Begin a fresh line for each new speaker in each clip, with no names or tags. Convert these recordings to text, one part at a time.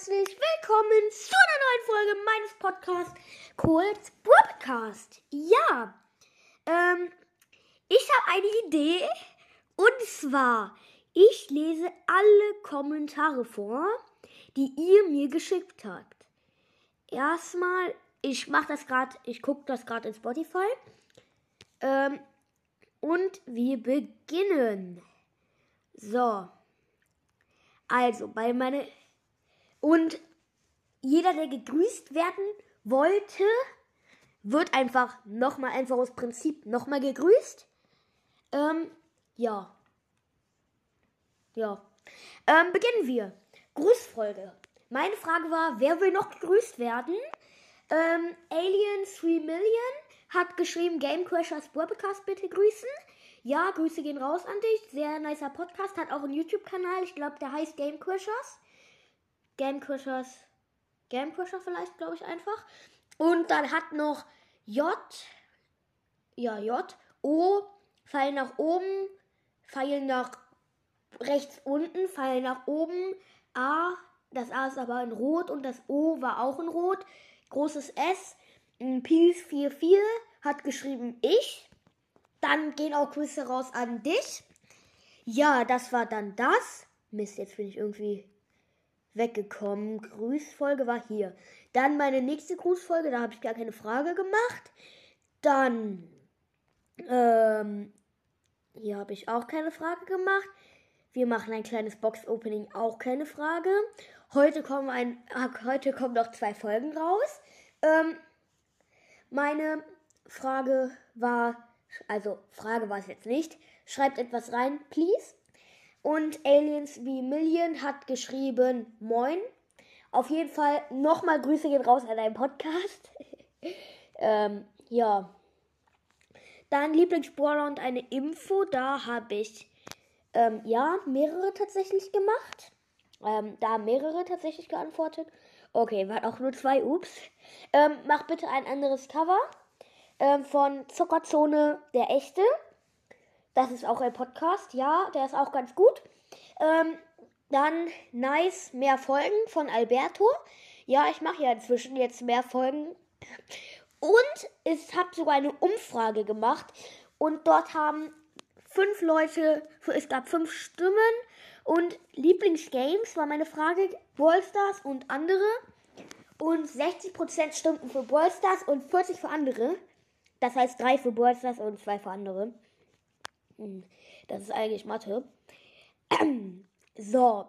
herzlich willkommen zu einer neuen Folge meines Podcasts Kohls Podcast. Ja, ähm, ich habe eine Idee und zwar, ich lese alle Kommentare vor, die ihr mir geschickt habt. Erstmal, ich mache das gerade, ich gucke das gerade in Spotify. Ähm, und wir beginnen. So. Also, bei meine und jeder, der gegrüßt werden wollte, wird einfach nochmal einfach aus Prinzip nochmal gegrüßt. Ähm, ja. Ja. Ähm, beginnen wir. Grußfolge. Meine Frage war, wer will noch gegrüßt werden? Ähm, Alien 3 Million hat geschrieben, Game Crashers Podcast bitte grüßen. Ja, Grüße gehen raus an dich. Sehr nicer Podcast. Hat auch einen YouTube-Kanal. Ich glaube, der heißt Game Crushers. Game Crushers. Game Crusher vielleicht, glaube ich einfach. Und dann hat noch J. Ja, J. O. Pfeil nach oben. Pfeil nach rechts unten. Pfeil nach oben. A. Das A ist aber in Rot und das O war auch in Rot. Großes S. Peace 44 hat geschrieben ich. Dann gehen auch Grüße raus an dich. Ja, das war dann das. Mist, jetzt bin ich irgendwie weggekommen. Grüßfolge war hier. Dann meine nächste Grußfolge, da habe ich gar keine Frage gemacht. Dann, ähm, hier habe ich auch keine Frage gemacht. Wir machen ein kleines Box-Opening, auch keine Frage. Heute kommen, ein, heute kommen noch zwei Folgen raus. Ähm, meine Frage war, also Frage war es jetzt nicht. Schreibt etwas rein, please. Und Aliens wie Million hat geschrieben, moin. Auf jeden Fall nochmal Grüße gehen raus an deinen Podcast. ähm, ja. Dann Lieblingsbrawler und eine Info. Da habe ich, ähm, ja, mehrere tatsächlich gemacht. Ähm, da mehrere tatsächlich geantwortet. Okay, waren auch nur zwei. Ups. Ähm, mach bitte ein anderes Cover ähm, von Zuckerzone der Echte. Das ist auch ein Podcast, ja, der ist auch ganz gut. Ähm, dann Nice, mehr Folgen von Alberto. Ja, ich mache ja inzwischen jetzt mehr Folgen. Und es hat sogar eine Umfrage gemacht. Und dort haben fünf Leute, es gab fünf Stimmen. Und Lieblingsgames war meine Frage, Ballstars und andere. Und 60% stimmten für Ballstars und 40 für andere. Das heißt drei für Ballstars und zwei für andere. Das ist eigentlich Mathe. So.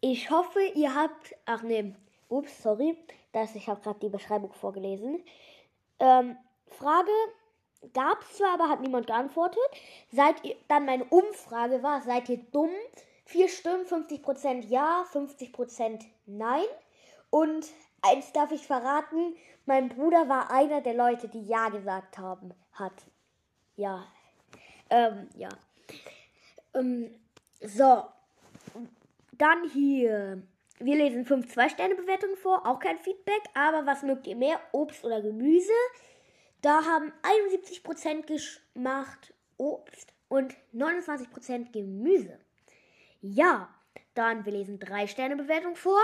Ich hoffe, ihr habt. Ach nee. Ups, sorry. Das, ich habe gerade die Beschreibung vorgelesen. Ähm, Frage gab es zwar, aber hat niemand geantwortet. Seid ihr, dann meine Umfrage war, seid ihr dumm? Vier Stimmen, 50% ja, 50% nein. Und eins darf ich verraten, mein Bruder war einer der Leute, die Ja gesagt haben, hat. Ja. Ähm, ja. Ähm, so. Dann hier. Wir lesen fünf Zwei-Sterne-Bewertungen vor, auch kein Feedback, aber was mögt ihr mehr? Obst oder Gemüse? Da haben 71% gemacht Obst und 29% Gemüse. Ja, dann wir lesen drei Sterne Bewertung vor.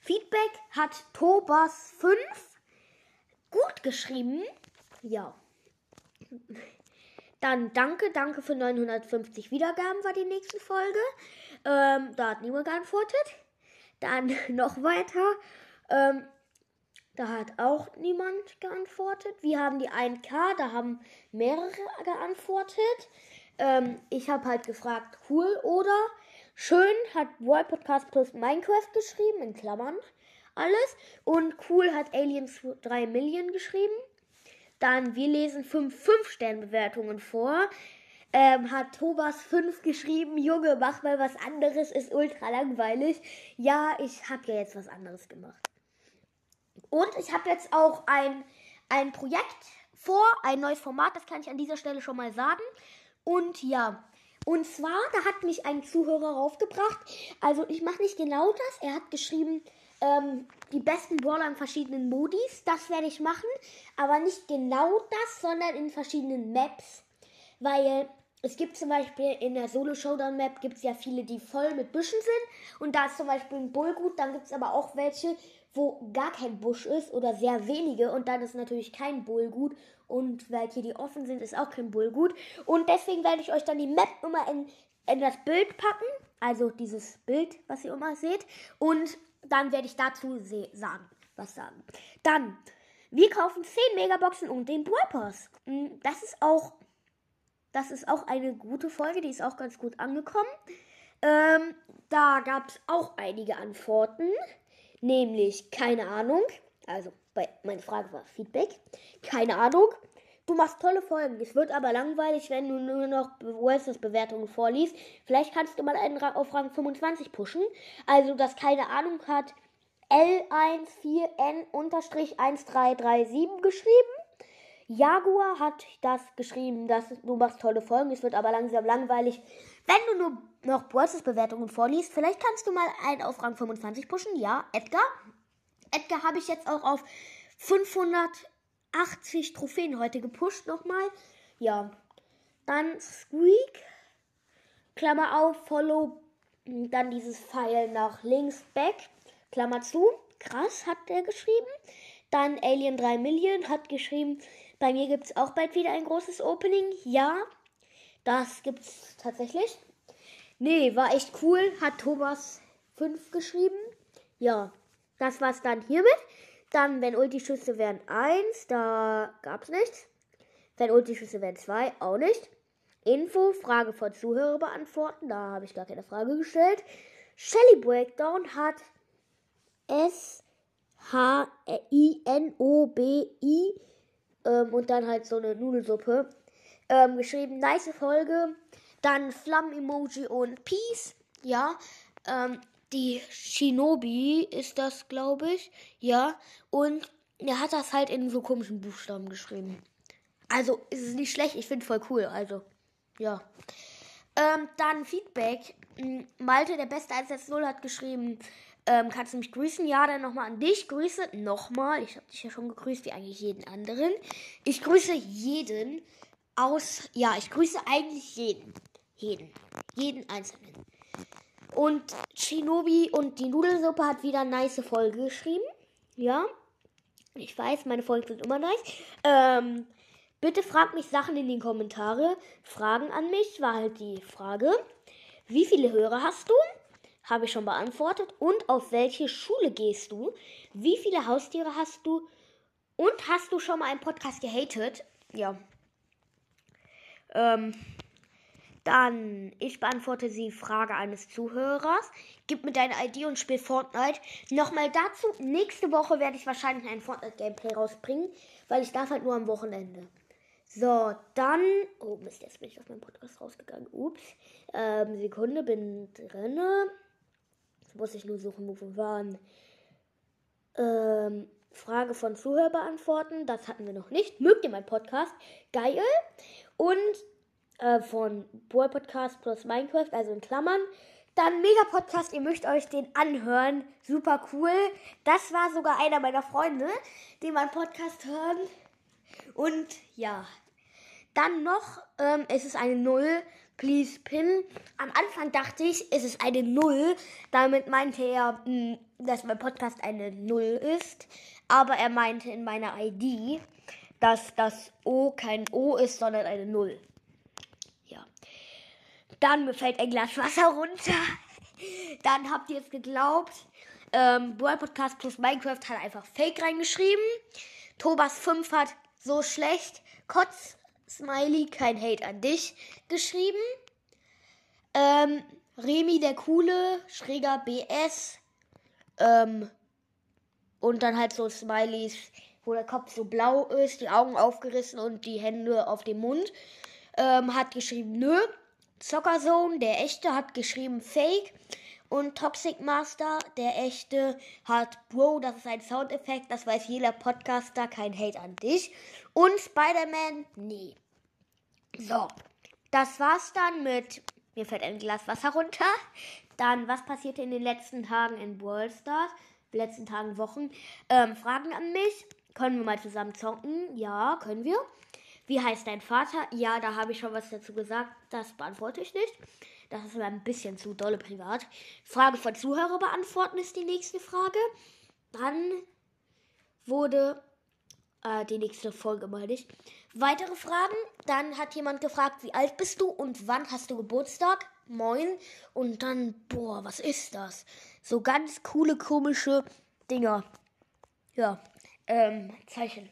Feedback hat Tobas 5 gut geschrieben. Ja. Dann danke, danke für 950 Wiedergaben war die nächste Folge. Ähm, da hat niemand geantwortet. Dann noch weiter. Ähm, da hat auch niemand geantwortet. Wir haben die 1K, da haben mehrere geantwortet. Ähm, ich habe halt gefragt, cool oder schön hat World Podcast plus Minecraft geschrieben, in Klammern alles. Und cool hat Aliens 3 Million geschrieben. Dann, wir lesen 5 5-Stern-Bewertungen vor. Ähm, hat Thomas 5 geschrieben, Junge, mach mal was anderes, ist ultra langweilig. Ja, ich habe ja jetzt was anderes gemacht. Und ich habe jetzt auch ein, ein Projekt vor, ein neues Format, das kann ich an dieser Stelle schon mal sagen. Und ja, und zwar, da hat mich ein Zuhörer raufgebracht. Also ich mache nicht genau das. Er hat geschrieben, ähm, die besten Brawler in verschiedenen Modis. Das werde ich machen. Aber nicht genau das, sondern in verschiedenen Maps. Weil es gibt zum Beispiel in der Solo Showdown Map gibt es ja viele, die voll mit Büschen sind. Und da ist zum Beispiel ein Bullgut. Dann gibt es aber auch welche, wo gar kein Busch ist oder sehr wenige. Und dann ist natürlich kein Bullgut. Und welche, die offen sind, ist auch kein Bullgut. Und deswegen werde ich euch dann die Map immer in, in das Bild packen. Also dieses Bild, was ihr immer seht. Und dann werde ich dazu sagen, was sagen. Dann, wir kaufen 10 Megaboxen und den Pass. Hm, das ist auch das ist auch eine gute Folge, die ist auch ganz gut angekommen. Ähm, da gab es auch einige Antworten, nämlich keine Ahnung. Also meine Frage war Feedback. Keine Ahnung. Du machst tolle Folgen. Es wird aber langweilig, wenn du nur noch Versus-Bewertungen vorliest. Vielleicht kannst du mal einen auf Rang 25 pushen. Also, das keine Ahnung hat L14N-1337 geschrieben. Jaguar hat das geschrieben, dass du machst tolle Folgen, es wird aber langsam langweilig. Wenn du nur noch Bosses Bewertungen vorliest, vielleicht kannst du mal einen auf Rang 25 pushen. Ja, Edgar. Edgar habe ich jetzt auch auf 580 Trophäen heute gepusht nochmal. Ja. Dann Squeak. Klammer auf, Follow. Dann dieses Pfeil nach links, Back. Klammer zu. Krass, hat er geschrieben. Dann Alien 3 Million hat geschrieben, bei mir gibt es auch bald wieder ein großes Opening. Ja, das gibt es tatsächlich. Nee, war echt cool. Hat Thomas 5 geschrieben. Ja, das war's dann hiermit. Dann, wenn Ulti-Schüsse wären 1, da gab's nichts. Wenn Ulti-Schüsse wären 2, auch nicht. Info, Frage von Zuhörer beantworten. Da habe ich gar keine Frage gestellt. Shelly Breakdown hat S H-I-N-O-B-I ähm, und dann halt so eine Nudelsuppe. Ähm, geschrieben, nice Folge. Dann Flammen-Emoji und Peace. Ja. Ähm, die Shinobi ist das, glaube ich. Ja. Und er hat das halt in so komischen Buchstaben geschrieben. Also ist es nicht schlecht, ich finde voll cool. Also, ja. Ähm, dann Feedback. Malte, der beste 110, hat geschrieben, ähm, kannst du mich grüßen? Ja, dann nochmal an dich. Grüße nochmal. Ich habe dich ja schon gegrüßt, wie eigentlich jeden anderen. Ich grüße jeden aus. Ja, ich grüße eigentlich jeden. Jeden. Jeden Einzelnen. Und Shinobi und die Nudelsuppe hat wieder eine nice Folge geschrieben. Ja. Ich weiß, meine Folgen sind immer nice. Ähm, bitte fragt mich Sachen in den Kommentare. Fragen an mich war halt die Frage. Wie viele Hörer hast du? habe ich schon beantwortet. Und auf welche Schule gehst du? Wie viele Haustiere hast du? Und hast du schon mal einen Podcast gehatet? Ja. Ähm, dann, ich beantworte die Frage eines Zuhörers. Gib mir deine ID und spiel Fortnite. Nochmal dazu, nächste Woche werde ich wahrscheinlich ein Fortnite-Gameplay rausbringen, weil ich darf halt nur am Wochenende. So, dann. Oh Mist, jetzt bin ich aus meinem Podcast rausgegangen. Ups. Ähm, Sekunde, bin drinne. Jetzt muss ich nur suchen, wo wir waren. Ähm, Frage von Zuhörer beantworten. Das hatten wir noch nicht. Mögt ihr meinen Podcast? Geil. Und äh, von Boy Podcast plus Minecraft, also in Klammern. Dann Mega Podcast, ihr mögt euch den anhören. Super cool. Das war sogar einer meiner Freunde, die meinen Podcast hören. Und ja. Dann noch, ähm, es ist eine Null. Please Pin. Am Anfang dachte ich, es ist eine Null. Damit meinte er, hm, dass mein Podcast eine Null ist. Aber er meinte in meiner ID, dass das O kein O ist, sondern eine Null. Dann mir fällt ein Glas Wasser runter. Dann habt ihr es geglaubt. Ähm, World Podcast plus Minecraft hat einfach Fake reingeschrieben. Thomas 5 hat so schlecht. Kotz Smiley, kein Hate an dich, geschrieben. Ähm, Remi der Coole, schräger BS. Ähm, und dann halt so Smileys, wo der Kopf so blau ist, die Augen aufgerissen und die Hände auf dem Mund. Ähm, hat geschrieben, nö. Zockerzone, der echte, hat geschrieben Fake. Und Toxic Master, der echte, hat Bro, das ist ein Soundeffekt, das weiß jeder Podcaster, kein Hate an dich. Und Spider-Man, nee. So, das war's dann mit. Mir fällt ein Glas Wasser runter. Dann, was passierte in den letzten Tagen in Brawl Stars? Letzten Tagen, Wochen. Ähm, Fragen an mich. Können wir mal zusammen zocken? Ja, können wir. Wie heißt dein Vater? Ja, da habe ich schon was dazu gesagt. Das beantworte ich nicht. Das ist mir ein bisschen zu dolle privat. Frage von Zuhörer beantworten ist die nächste Frage. Dann wurde äh, die nächste Folge meine ich. Weitere Fragen. Dann hat jemand gefragt, wie alt bist du und wann hast du Geburtstag? Moin. Und dann, boah, was ist das? So ganz coole, komische Dinger. Ja, ähm, Zeichen.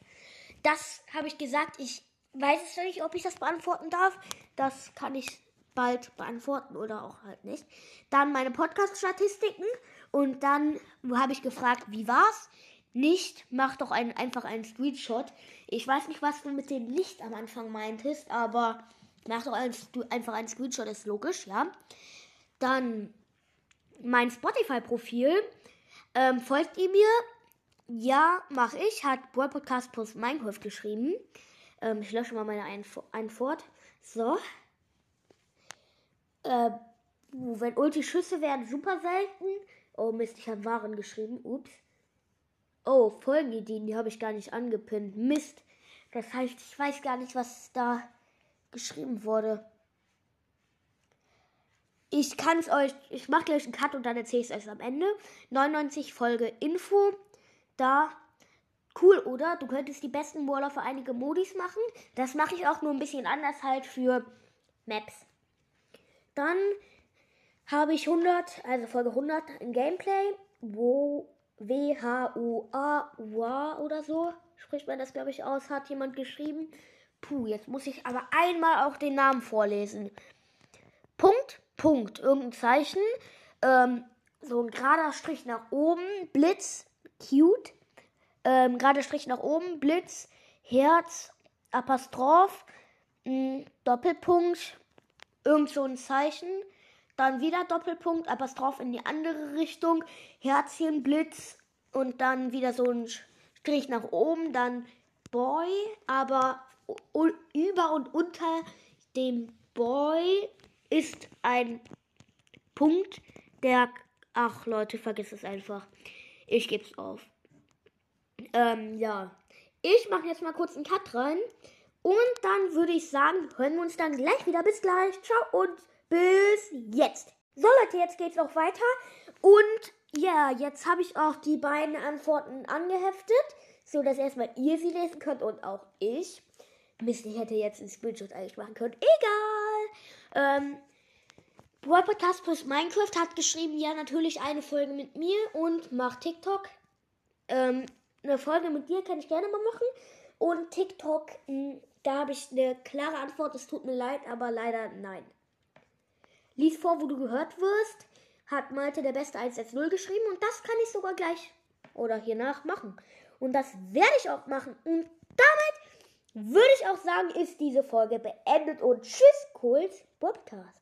Das habe ich gesagt. Ich weiß es nicht, ob ich das beantworten darf. Das kann ich bald beantworten oder auch halt nicht. Dann meine Podcast-Statistiken. Und dann habe ich gefragt, wie war's? Nicht, mach doch ein, einfach einen Screenshot. Ich weiß nicht, was du mit dem Licht am Anfang meintest, aber mach doch ein, einfach einen Screenshot, ist logisch, ja. Dann mein Spotify-Profil. Ähm, folgt ihr mir? Ja, mach ich. Hat Boy Podcast plus Minecraft geschrieben. Ähm, ich lösche mal meine Antwort. So. Äh, wenn Ulti-Schüsse werden super selten. Oh Mist, ich habe Waren geschrieben. Ups. Oh, Folgenideen, die habe ich gar nicht angepinnt. Mist. Das heißt, ich weiß gar nicht, was da geschrieben wurde. Ich kann es euch, ich mache gleich einen Cut und dann erzähle ich es euch am Ende. 99 Folge Info. Da, cool, oder? Du könntest die besten Waller für einige Modis machen. Das mache ich auch nur ein bisschen anders halt für Maps. Dann habe ich 100, also Folge 100 ein Gameplay, wo W-H-U-A oder so spricht man das, glaube ich, aus, hat jemand geschrieben. Puh, jetzt muss ich aber einmal auch den Namen vorlesen. Punkt, Punkt, irgendein Zeichen. Ähm, so ein gerader Strich nach oben, Blitz, cute. Ähm, gerader Strich nach oben, Blitz, Herz, Apostroph, mh, Doppelpunkt, irgend so ein Zeichen. Dann wieder Doppelpunkt, Apostroph in die andere Richtung, Herzchen, Blitz und dann wieder so ein Strich nach oben, dann Boy, aber über und unter dem Boy ist ein Punkt, der. Ach Leute, vergiss es einfach. Ich geb's auf. Ähm, ja. Ich mache jetzt mal kurz einen Cut rein. Und dann würde ich sagen, hören wir uns dann gleich wieder. Bis gleich. Ciao und bis jetzt. So Leute, jetzt geht's auch weiter. Und ja, jetzt habe ich auch die beiden Antworten angeheftet, so dass erstmal ihr sie lesen könnt und auch ich. Mist, ich hätte jetzt einen Screenshot eigentlich machen können. Egal. Ähm, World Podcast plus Minecraft hat geschrieben, ja, natürlich eine Folge mit mir und macht TikTok. Ähm, eine Folge mit dir kann ich gerne mal machen. Und TikTok, hm, da habe ich eine klare Antwort. Es tut mir leid, aber leider nein. Lies vor, wo du gehört wirst, hat Malte der Beste 110 geschrieben und das kann ich sogar gleich oder hiernach machen. Und das werde ich auch machen. Und damit würde ich auch sagen, ist diese Folge beendet und tschüss, Kult Podcast.